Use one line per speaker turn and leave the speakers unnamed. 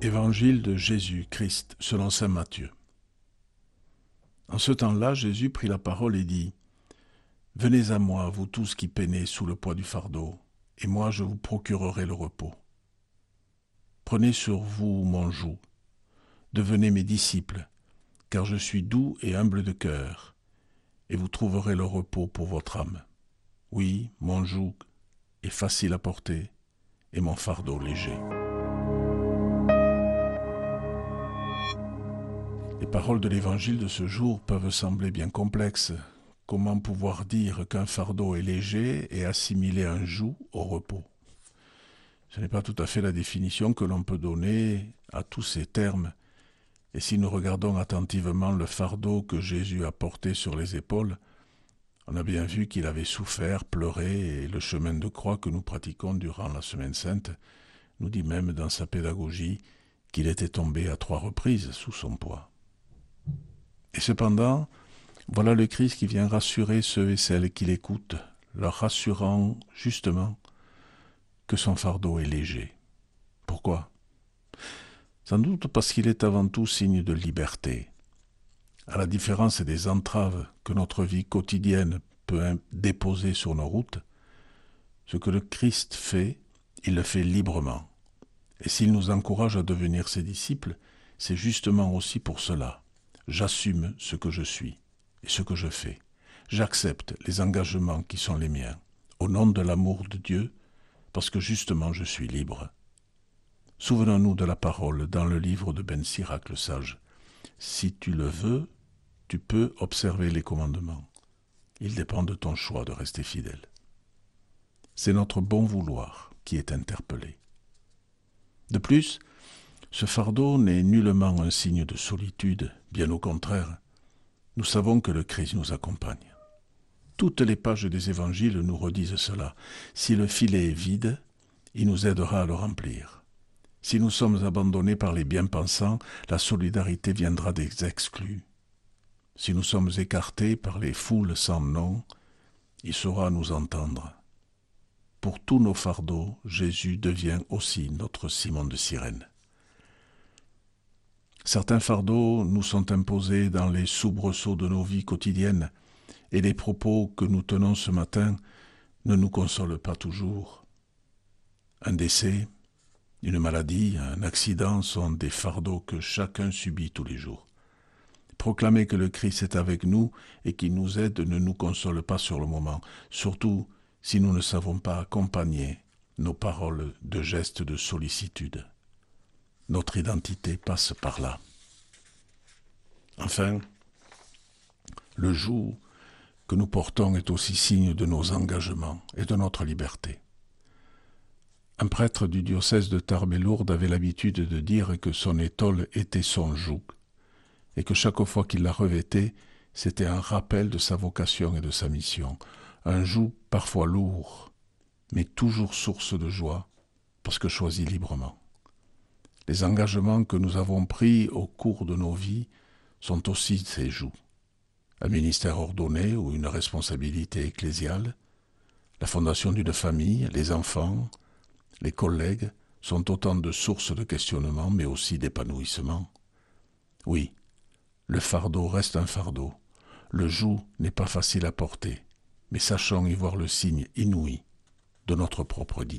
Évangile de Jésus-Christ selon Saint Matthieu. En ce temps-là, Jésus prit la parole et dit, Venez à moi, vous tous qui peinez sous le poids du fardeau, et moi je vous procurerai le repos. Prenez sur vous mon joug, devenez mes disciples, car je suis doux et humble de cœur, et vous trouverez le repos pour votre âme. Oui, mon joug est facile à porter, et mon fardeau léger. Paroles de l'évangile de ce jour peuvent sembler bien complexes. Comment pouvoir dire qu'un fardeau est léger et assimiler un joug au repos? Ce n'est pas tout à fait la définition que l'on peut donner à tous ces termes. Et si nous regardons attentivement le fardeau que Jésus a porté sur les épaules, on a bien vu qu'il avait souffert, pleuré, et le chemin de croix que nous pratiquons durant la Semaine sainte nous dit même dans sa pédagogie qu'il était tombé à trois reprises sous son poids. Et cependant, voilà le Christ qui vient rassurer ceux et celles qui l'écoutent, leur rassurant justement que son fardeau est léger. Pourquoi? Sans doute parce qu'il est avant tout signe de liberté. À la différence des entraves que notre vie quotidienne peut déposer sur nos routes, ce que le Christ fait, il le fait librement. Et s'il nous encourage à devenir ses disciples, c'est justement aussi pour cela J'assume ce que je suis et ce que je fais. J'accepte les engagements qui sont les miens, au nom de l'amour de Dieu, parce que justement je suis libre. Souvenons-nous de la parole dans le livre de Ben Sirac le sage. Si tu le veux, tu peux observer les commandements. Il dépend de ton choix de rester fidèle. C'est notre bon vouloir qui est interpellé. De plus, ce fardeau n'est nullement un signe de solitude, bien au contraire. Nous savons que le Christ nous accompagne. Toutes les pages des évangiles nous redisent cela. Si le filet est vide, il nous aidera à le remplir. Si nous sommes abandonnés par les bien-pensants, la solidarité viendra des exclus. Si nous sommes écartés par les foules sans nom, il saura nous entendre. Pour tous nos fardeaux, Jésus devient aussi notre Simon de Cyrène. Certains fardeaux nous sont imposés dans les soubresauts de nos vies quotidiennes, et les propos que nous tenons ce matin ne nous consolent pas toujours. Un décès, une maladie, un accident sont des fardeaux que chacun subit tous les jours. Proclamer que le Christ est avec nous et qu'il nous aide ne nous console pas sur le moment, surtout si nous ne savons pas accompagner nos paroles de gestes de sollicitude. Notre identité passe par là. Enfin, le joug que nous portons est aussi signe de nos engagements et de notre liberté. Un prêtre du diocèse de Tarbes et Lourdes avait l'habitude de dire que son étole était son joug, et que chaque fois qu'il la revêtait, c'était un rappel de sa vocation et de sa mission, un joug parfois lourd, mais toujours source de joie, parce que choisi librement. Les engagements que nous avons pris au cours de nos vies sont aussi ces joues. Un ministère ordonné ou une responsabilité ecclésiale, la fondation d'une famille, les enfants, les collègues sont autant de sources de questionnement mais aussi d'épanouissement. Oui, le fardeau reste un fardeau. Le joug n'est pas facile à porter, mais sachons y voir le signe inouï de notre propre dignité.